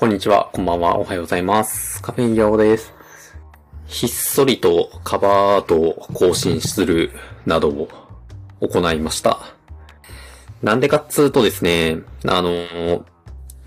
こんにちは、こんばんは、おはようございます。カフェインギャオです。ひっそりとカバーアートを更新するなどを行いました。なんでかっつうとですね、あの、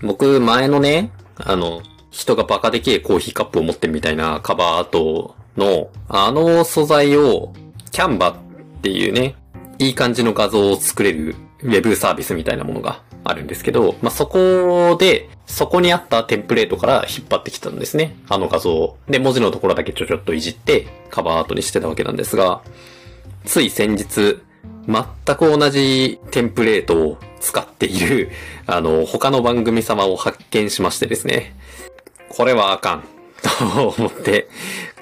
僕前のね、あの、人がバカでけえコーヒーカップを持ってるみたいなカバーアートの、あの素材を、キャンバっていうね、いい感じの画像を作れるウェブサービスみたいなものがあるんですけど、まあ、そこで、そこにあったテンプレートから引っ張ってきたんですね。あの画像。で、文字のところだけちょちょっといじって、カバーアートにしてたわけなんですが、つい先日、全く同じテンプレートを使っている、あの、他の番組様を発見しましてですね。これはあかん。と思って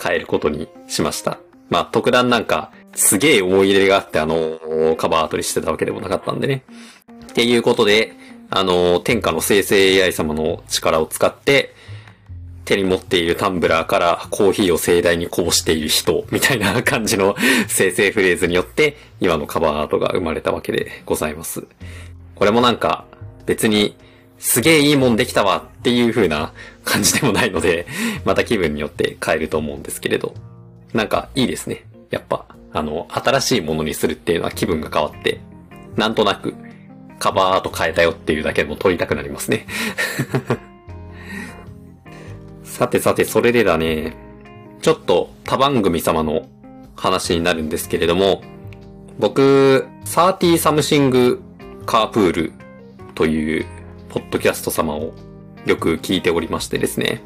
変えることにしました。まあ、特段なんか、すげえ思い入れがあってあの、カバーアートにしてたわけでもなかったんでね。っていうことで、あの、天下の生成 AI 様の力を使って、手に持っているタンブラーからコーヒーを盛大にこぼしている人、みたいな感じの 生成フレーズによって、今のカバーアートが生まれたわけでございます。これもなんか、別に、すげえいいもんできたわっていう風な感じでもないので、また気分によって変えると思うんですけれど。なんか、いいですね。やっぱ、あの、新しいものにするっていうのは気分が変わって、なんとなく、カバーアート変えたよっていうだけでも録りたくなりますね。さてさて、それでだね、ちょっと他番組様の話になるんですけれども、僕、30 Somethingカープールというポッドキャスト様をよく聞いておりましてですね、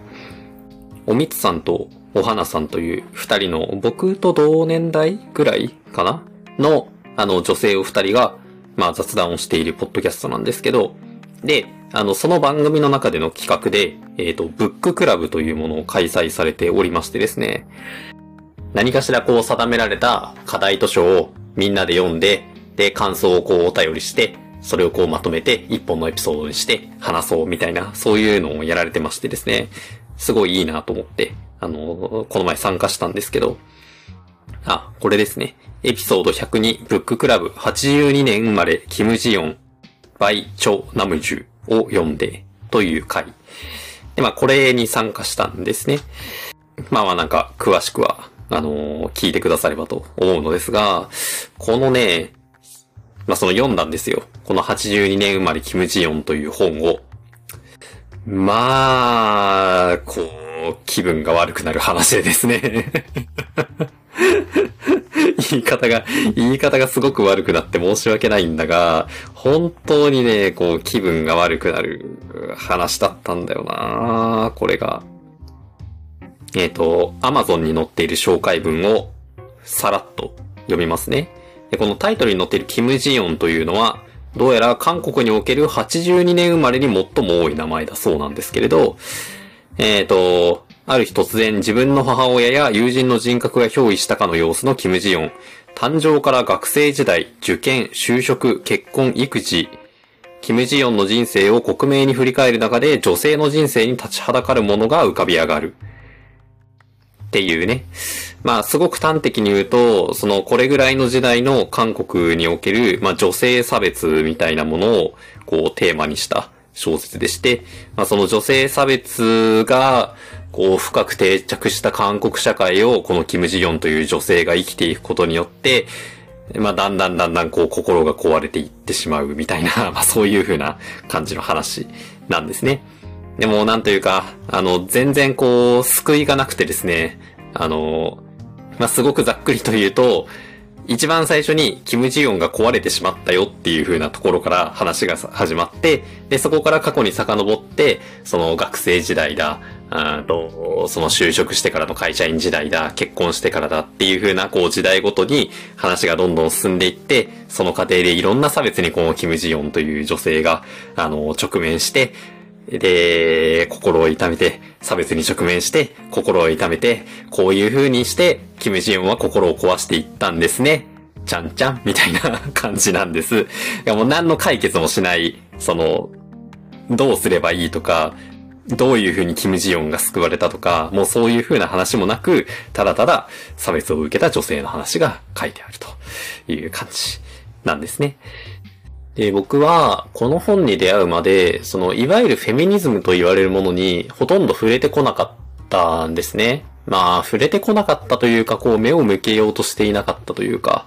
おみつさんとお花さんという二人の僕と同年代ぐらいかな？の、あの女性お二人が、まあ雑談をしているポッドキャストなんですけど、で、あの、その番組の中での企画で、えっ、と、ブッククラブというものを開催されておりましてですね、何かしらこう定められた課題図書をみんなで読んで、で、感想をこうお便りして、それをこうまとめて一本のエピソードにして話そうみたいな、そういうのをやられてましてですね、すごいいいなと思って、あの、この前参加したんですけど、あ、これですね。エピソード102、ブッククラブ82年生まれ、キムジヨン、バイ・チョ・ナムジュを読んで、という回。で、まあ、これに参加したんですね。まあまあなんか、詳しくは、あのー聞いてくださればと思うのですが、このね、まあその読んだんですよ。この82年生まれキムジヨンという本を。まあ、こう、気分が悪くなる話ですね。言い方が、言い方がすごく悪くなって申し訳ないんだが、本当にね、こう、気分が悪くなる話だったんだよなこれが。えっ、と、Amazon に載っている紹介文をさらっと読みますね。で、このタイトルに載っているキム・ジヨンというのは、どうやら韓国における82年生まれに最も多い名前だそうなんですけれど、えっ、と、ある日突然自分の母親や友人の人格が憑依したかの様子のキム・ジヨン。誕生から学生時代、受験、就職、結婚、育児、キム・ジヨンの人生を克明に振り返る中で女性の人生に立ちはだかるものが浮かび上がる。っていうね。まあ、すごく端的に言うと、その、これぐらいの時代の韓国における、まあ、女性差別みたいなものを、こう、テーマにした小説でして、まあ、その女性差別が、こう、深く定着した韓国社会を、このキム・ジヨンという女性が生きていくことによって、まあ、だんだんだんだんこう、心が壊れていってしまうみたいな、まあ、そういう風な感じの話なんですね。でも、なんというか、あの、全然こう、救いがなくてですね、あの、まあ、すごくざっくりと言うと、一番最初にキム・ジヨンが壊れてしまったよっていう風なところから話が始まって、で、そこから過去に遡って、その学生時代だ、あと、その就職してからの会社員時代だ、結婚してからだっていう風な、こう時代ごとに話がどんどん進んでいって、その過程でいろんな差別にこのキム・ジヨンという女性が、あの、直面して、で、心を痛めて、差別に直面して、心を痛めて、こういう風にして、キム・ジヨンは心を壊していったんですね。ちゃんちゃんみたいな 感じなんです。いやもう何の解決もしない、その、どうすればいいとか、どういう風にキム・ジヨンが救われたとか、もうそういう風な話もなく、ただただ差別を受けた女性の話が書いてあるという感じなんですね。で、僕は、この本に出会うまで、その、いわゆるフェミニズムと言われるものに、ほとんど触れてこなかったんですね。まあ、触れてこなかったというか、こう、目を向けようとしていなかったというか、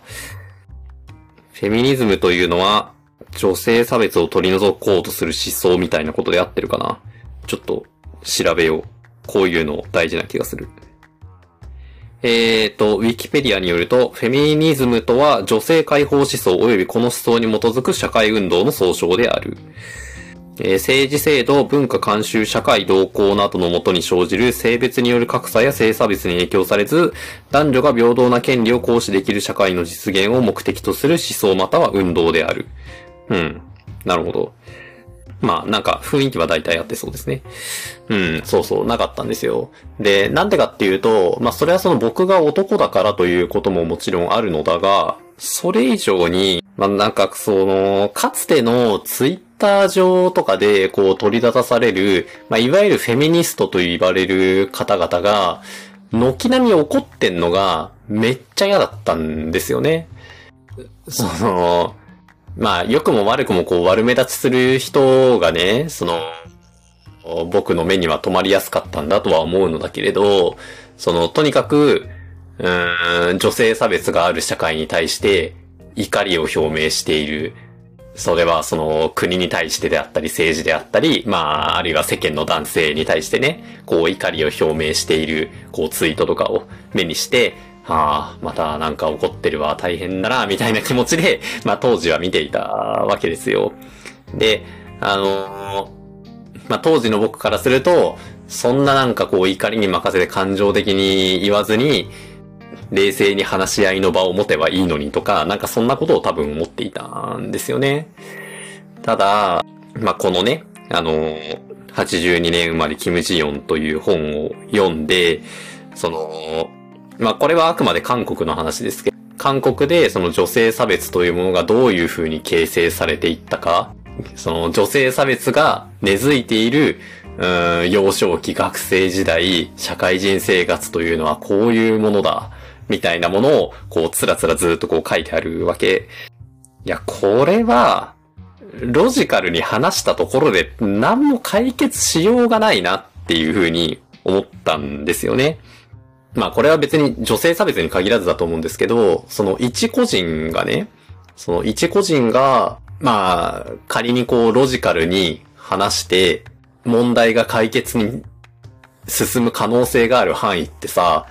フェミニズムというのは、女性差別を取り除こうとする思想みたいなことで合ってるかな。ちょっと、調べよう。こういうの大事な気がする。えーと、ウィキペディアによると、フェミニズムとは女性解放思想及びこの思想に基づく社会運動の総称である。えー、政治制度、文化慣習、社会動向などのもとに生じる性別による格差や性差別に影響されず、男女が平等な権利を行使できる社会の実現を目的とする思想または運動である。うん。なるほど。まあ、なんか雰囲気は大体あってそうですね。うん、そうそう、なかったんですよ。で、なんでかっていうと、まあ、それはその僕が男だからということももちろんあるのだが、それ以上に、まあ、なんかその、かつてのツイッター上とかでこう取り立たされる、まあ、いわゆるフェミニストと言われる方々が、軒並み怒ってんのがめっちゃ嫌だったんですよね。その、まあ、良くも悪くもこう悪目立ちする人がね、その、僕の目には止まりやすかったんだとは思うのだけれど、その、とにかく、うん、女性差別がある社会に対して怒りを表明している。それはその国に対してであったり政治であったり、まあ、あるいは世間の男性に対してね、こう怒りを表明している、こうツイートとかを目にして、ああ、またなんか怒ってるわ、大変だな、みたいな気持ちで、まあ当時は見ていたわけですよ。で、あの、まあ当時の僕からすると、そんななんかこう怒りに任せて感情的に言わずに、冷静に話し合いの場を持てばいいのにとか、なんかそんなことを多分思っていたんですよね。ただ、まあこのね、あの、82年生まれキム・ジヨンという本を読んで、その、まあこれはあくまで韓国の話ですけど、韓国でその女性差別というものがどういう風に形成されていったか、その女性差別が根付いている、うん、幼少期、学生時代、社会人生活というのはこういうものだ、みたいなものを、こう、つらつらずっとこう書いてあるわけ。いや、これは、ロジカルに話したところで何も解決しようがないなっていう風に思ったんですよね。まあこれは別に女性差別に限らずだと思うんですけど、その一個人がね、その一個人が、まあ仮にこうロジカルに話して問題が解決に進む可能性がある範囲ってさ、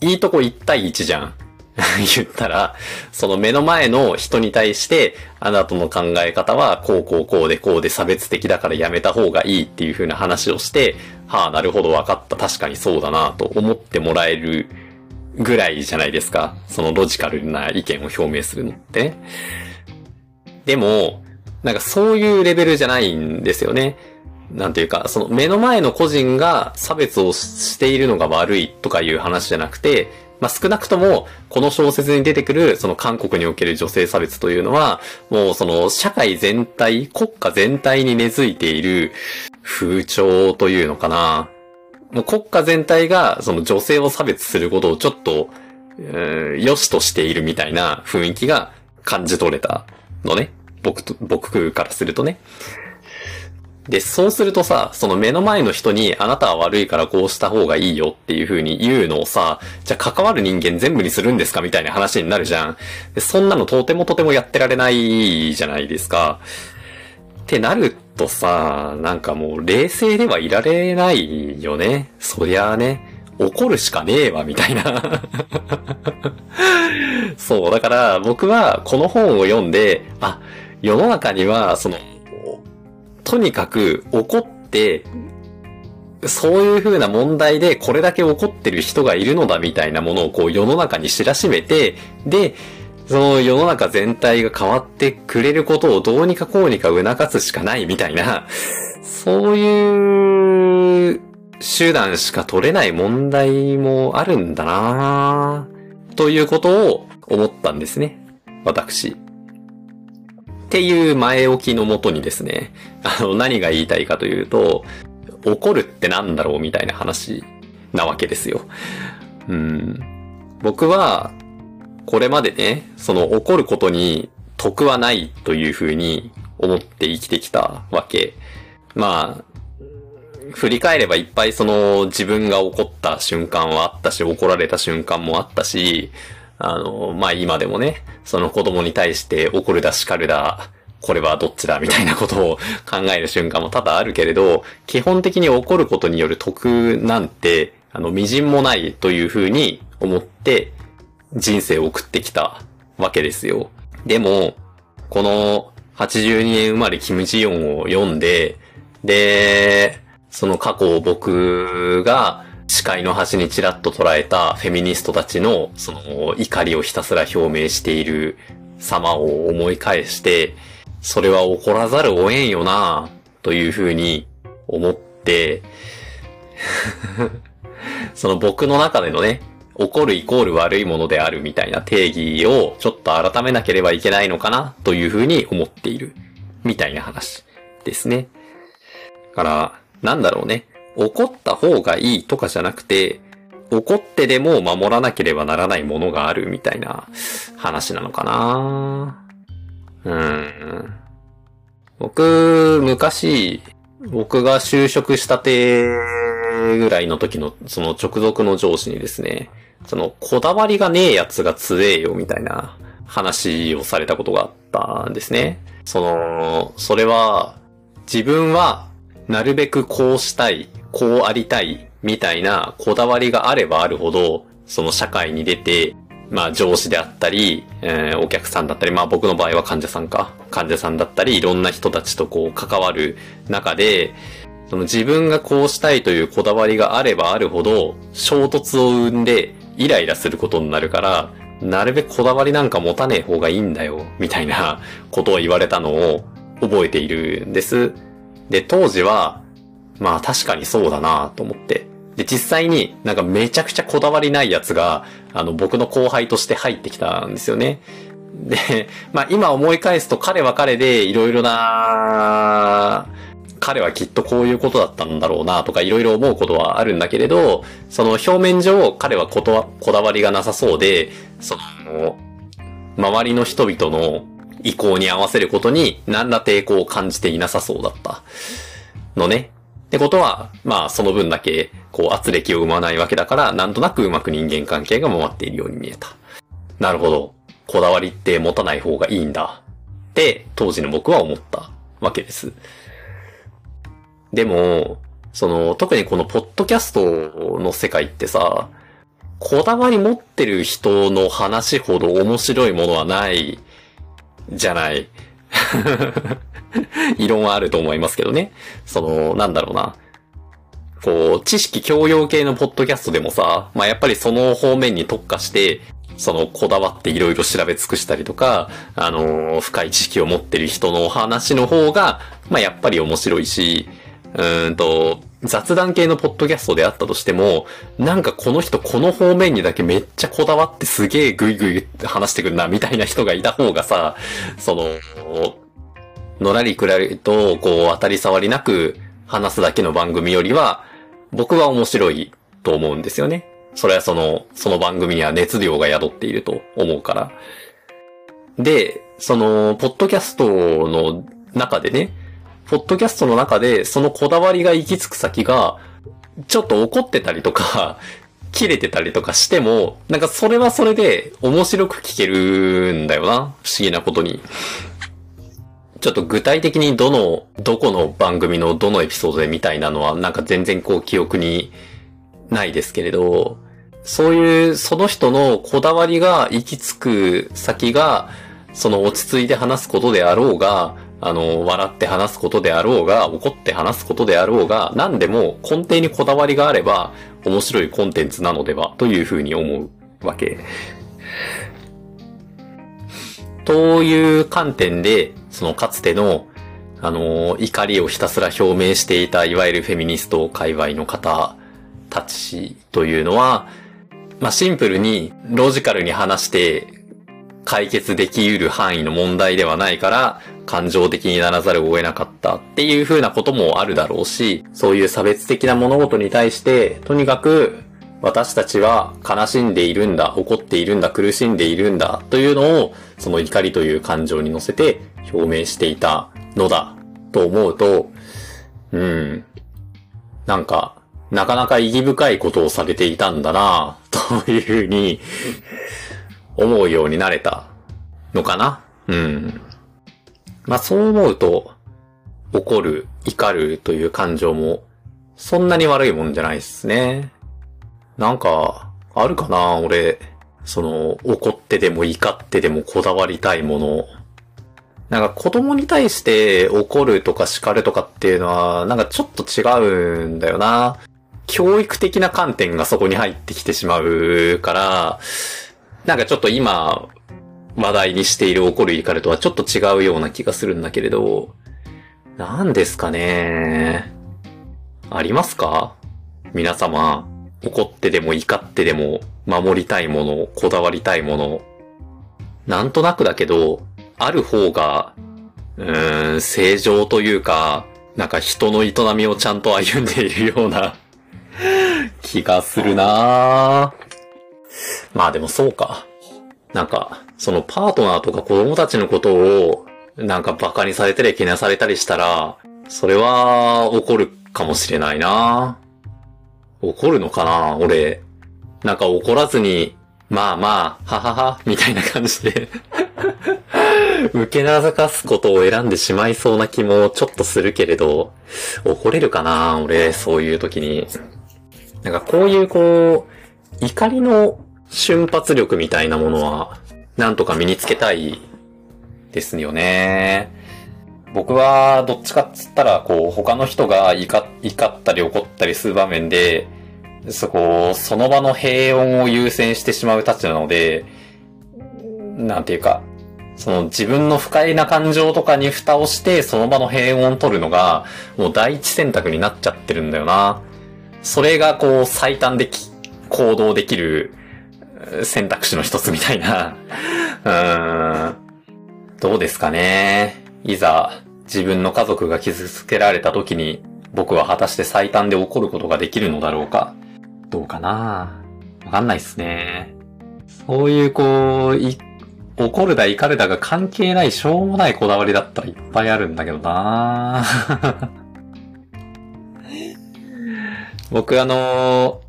いいとこ1対1じゃん。言ったら、その目の前の人に対して、あなたの考え方は、こうこうこうでこうで差別的だからやめた方がいいっていう風な話をして、はあ、なるほど分かった。確かにそうだなと思ってもらえるぐらいじゃないですか。そのロジカルな意見を表明するのって。でも、なんかそういうレベルじゃないんですよね。なんていうか、その目の前の個人が差別をしているのが悪いとかいう話じゃなくて、まあ、少なくとも、この小説に出てくる、その韓国における女性差別というのは、もうその社会全体、国家全体に根付いている風潮というのかな。もう国家全体がその女性を差別することをちょっと、えー、良しとしているみたいな雰囲気が感じ取れたのね。僕と、僕からするとね。で、そうするとさ、その目の前の人にあなたは悪いからこうした方がいいよっていう風に言うのをさ、じゃあ関わる人間全部にするんですかみたいな話になるじゃん。そんなのとてもとてもやってられないじゃないですか。ってなるとさ、なんかもう冷静ではいられないよね。そりゃあね。怒るしかねえわ、みたいな そう、だから僕はこの本を読んで、あ、世の中には、その、とにかく怒って、そういう風な問題でこれだけ怒ってる人がいるのだみたいなものをこう世の中に知らしめて、で、その世の中全体が変わってくれることをどうにかこうにか促すしかないみたいな、そういう手段しか取れない問題もあるんだなということを思ったんですね。私。っていう前置きのもとにですね、あの、何が言いたいかというと、怒るってなんだろうみたいな話なわけですよ。うん。僕は、これまでね、その怒ることに得はないというふうに思って生きてきたわけ。まあ、振り返ればいっぱいその自分が怒った瞬間はあったし、怒られた瞬間もあったし、あの、まあ今でもね、その子供に対して怒るだ叱るだ、これはどっちだみたいなことを考える瞬間も多々あるけれど、基本的に怒ることによる得なんて、あの、微塵もないというふうに思って人生を送ってきたわけですよ。でも、この82年生まれキム・ジヨンを読んで、で、その過去を僕が視界の端にちらっと捉えたフェミニストたちのその怒りをひたすら表明している様を思い返して、それは怒らざるを得んよなというふうに思って、その僕の中でのね、怒るイコール悪いものであるみたいな定義をちょっと改めなければいけないのかなというふうに思っているみたいな話ですね。だから、なんだろうね。怒った方がいいとかじゃなくて、怒ってでも守らなければならないものがあるみたいな話なのかなうん。僕、昔、僕が就職したてぐらいの時の、その直属の上司にですね、その、こだわりがねえやつが強えよみたいな話をされたことがあったんですね。その、それは、自分はなるべくこうしたい、こうありたい、みたいなこだわりがあればあるほど、その社会に出て、まあ上司であったり、えー、お客さんだったり、まあ僕の場合は患者さんか。患者さんだったり、いろんな人たちとこう関わる中で、その自分がこうしたいというこだわりがあればあるほど、衝突を生んでイライラすることになるから、なるべくこだわりなんか持たねえ方がいいんだよ、みたいなことを言われたのを覚えているんです。で、当時は、まあ確かにそうだなと思って。で、実際になんかめちゃくちゃこだわりないやつが、あの、僕の後輩として入ってきたんですよね。で、まあ今思い返すと彼は彼でいろいろな、彼はきっとこういうことだったんだろうなとかいろいろ思うことはあるんだけれど、その表面上彼はことはこだわりがなさそうで、その、周りの人々の意向に合わせることに何ら抵抗を感じていなさそうだったのね。ってことは、まあその分だけ、こう圧力を生まないわけだから、なんとなくうまく人間関係が回っているように見えた。なるほど。こだわりって持たない方がいいんだ。って当時の僕は思ったわけです。でも、その、特にこのポッドキャストの世界ってさ、こだわり持ってる人の話ほど面白いものはないじゃない。異論はあると思いますけどね。その、なんだろうな。こう、知識教養系のポッドキャストでもさ、まあやっぱりその方面に特化して、その、こだわっていろいろ調べ尽くしたりとか、あのー、深い知識を持ってる人の話の方が、まあやっぱり面白いし、うんと、雑談系のポッドキャストであったとしても、なんかこの人この方面にだけめっちゃこだわってすげえグイグイ話してくるな、みたいな人がいた方がさ、その、のらりくらりと、こう当たり障りなく話すだけの番組よりは、僕は面白いと思うんですよね。それはその、その番組には熱量が宿っていると思うから。で、その、ポッドキャストの中でね、ポッドキャストの中で、そのこだわりが行き着く先が、ちょっと怒ってたりとか、切れてたりとかしても、なんかそれはそれで面白く聞けるんだよな。不思議なことに。ちょっと具体的にどの、どこの番組のどのエピソードでみたいなのはなんか全然こう記憶にないですけれど、そういうその人のこだわりが行き着く先が、その落ち着いて話すことであろうが、あの、笑って話すことであろうが、怒って話すことであろうが、何でも根底にこだわりがあれば、面白いコンテンツなのでは、というふうに思うわけ。という観点で、そのかつての、あの、怒りをひたすら表明していた、いわゆるフェミニスト界隈の方たちというのは、まあ、シンプルにロジカルに話して解決でき得る範囲の問題ではないから、感情的にならざるを得なかったっていう風なこともあるだろうし、そういう差別的な物事に対して、とにかく私たちは悲しんでいるんだ、怒っているんだ、苦しんでいるんだ、というのを、その怒りという感情に乗せて表明していたのだ、と思うと、うん。なんか、なかなか意義深いことをされていたんだな、というふうに、思うようになれたのかな？うん。まあそう思うと、怒る、怒るという感情も、そんなに悪いもんじゃないですね。なんか、あるかな？俺、その、怒ってでも怒ってでもこだわりたいもの。なんか子供に対して怒るとか叱るとかっていうのは、なんかちょっと違うんだよな。教育的な観点がそこに入ってきてしまうから、なんかちょっと今、話題にしている怒る怒るとはちょっと違うような気がするんだけれど、何ですかね。ありますか？皆様、怒ってでも怒ってでも守りたいもの、こだわりたいもの。なんとなくだけど、ある方が、うーん、正常というか、なんか人の営みをちゃんと歩んでいるような気がするなぁまあでもそうか。なんか、そのパートナーとか子供たちのことを、なんか馬鹿にされたりけなされたりしたら、それは怒るかもしれないな怒るのかな俺。なんか怒らずに、まあまあ、ははは、みたいな感じで受けなざかすことを選んでしまいそうな気もちょっとするけれど、怒れるかな俺、そういう時に。なんかこういうこう、怒りの瞬発力みたいなものは、なんとか身につけたいですよね。僕はどっちかっつったら、こう、他の人が怒ったり怒ったりする場面で、そこ、その場の平穏を優先してしまうたちなので、なんていうか、その自分の不快な感情とかに蓋をして、その場の平穏を取るのが、もう第一選択になっちゃってるんだよな。それがこう最短で行動できる選択肢の一つみたいな。うーん。どうですかね。いざ自分の家族が傷つけられた時に僕は果たして最短で怒ることができるのだろうか。どうかなわかんないっすね。そういうこう、怒るだ怒るだが関係ないしょうもないこだわりだったらいっぱいあるんだけどな僕あの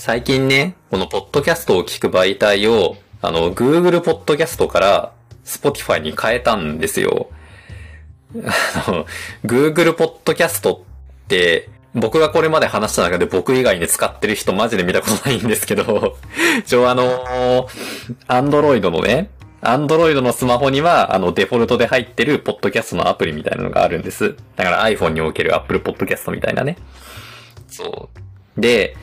最近ね、このポッドキャストを聞く媒体を、あの、Google ポッドキャストから Spotify に変えたんですよ。あの、Google ポッドキャストって、僕がこれまで話した中で僕以外に使ってる人マジで見たことないんですけど、一応あの、Android のね、Android のスマホには、あの、デフォルトで入ってるポッドキャストのアプリみたいなのがあるんです。だから iPhone における Apple Podcast みたいなね。そう。で、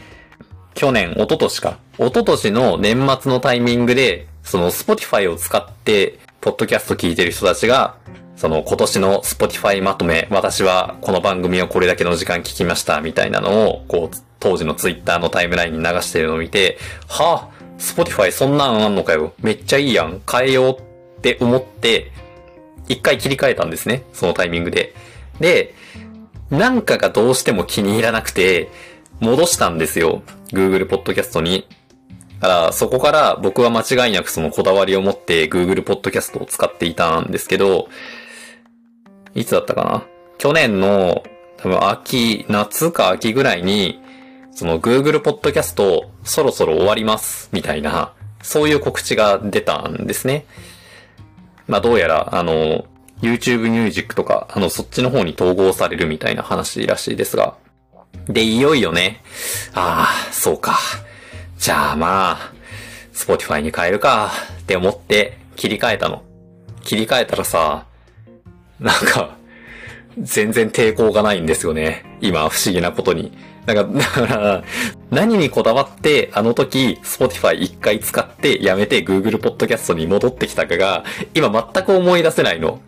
去年、一昨年か。一昨年の年末のタイミングで、その Spotify を使って、ポッドキャスト聞いてる人たちが、その今年の Spotify まとめ、私はこの番組をこれだけの時間聞きましたみたいなのを、こう、当時の Twitter のタイムラインに流してるのを見て、はぁ、Spotify そんなんあんのかよ。めっちゃいいやん。変えようって思って、一回切り替えたんですね。そのタイミングで。で、なんかがどうしても気に入らなくて、戻したんですよ。Google Podcast に。だから、そこから僕は間違いなくそのこだわりを持って Google Podcast を使っていたんですけど、いつだったかな？去年の多分秋、夏か秋ぐらいに、その Google Podcast そろそろ終わりますみたいな、そういう告知が出たんですね。まあどうやら、あの、YouTube Music とか、あの、そっちの方に統合されるみたいな話らしいですが。で、いよいよね、ああ、そうか。じゃあまあ、Spotify に変えるかって思って切り替えたの。切り替えたらさ、なんか、全然抵抗がないんですよね。今、不思議なことに。なんか、だから、何にこだわって、あの時、Spotify 一回使ってやめて Google Podcast に戻ってきたかが、今全く思い出せないの。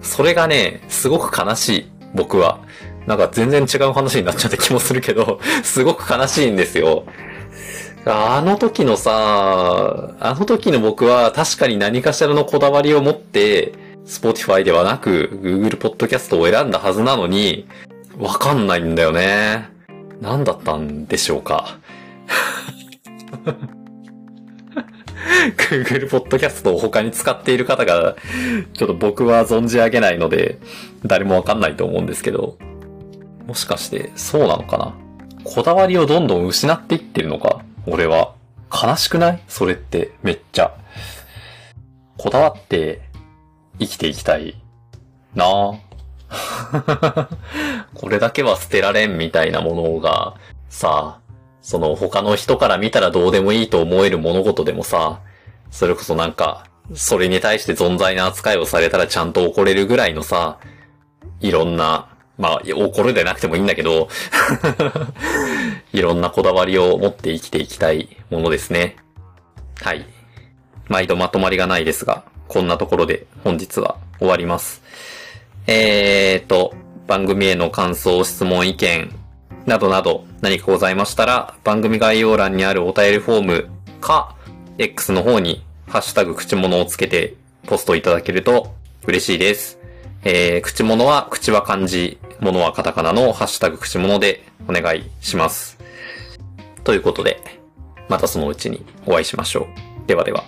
それがね、すごく悲しい。僕は。なんか全然違う話になっちゃった気もするけど、すごく悲しいんですよ。あの時のさ、あの時の僕は確かに何かしらのこだわりを持って、Spotify ではなく Google Podcast を選んだはずなのに、わかんないんだよね。何だったんでしょうか。Google Podcast を他に使っている方が、ちょっと僕は存じ上げないので、誰もわかんないと思うんですけど、もしかしてそうなのかな？こだわりをどんどん失っていってるのか？俺は。悲しくない？それってめっちゃ。こだわって生きていきたいなぁ。これだけは捨てられんみたいなものが、さ、その他の人から見たらどうでもいいと思える物事でもさ、それこそなんか、それに対して存在な扱いをされたらちゃんと怒れるぐらいのさ、いろんな、まあ、怒るでなくてもいいんだけど、いろんなこだわりを持って生きていきたいものですね。はい。毎度まとまりがないですが、こんなところで本日は終わります。えーと、番組への感想、質問、意見、などなど何かございましたら、番組概要欄にあるお便りフォームか、X の方にハッシュタグ口物をつけてポストいただけると嬉しいです。えー、口物は口は漢字、物はカタカナのハッシュタグ口物でお願いします。ということで、またそのうちにお会いしましょう。ではでは。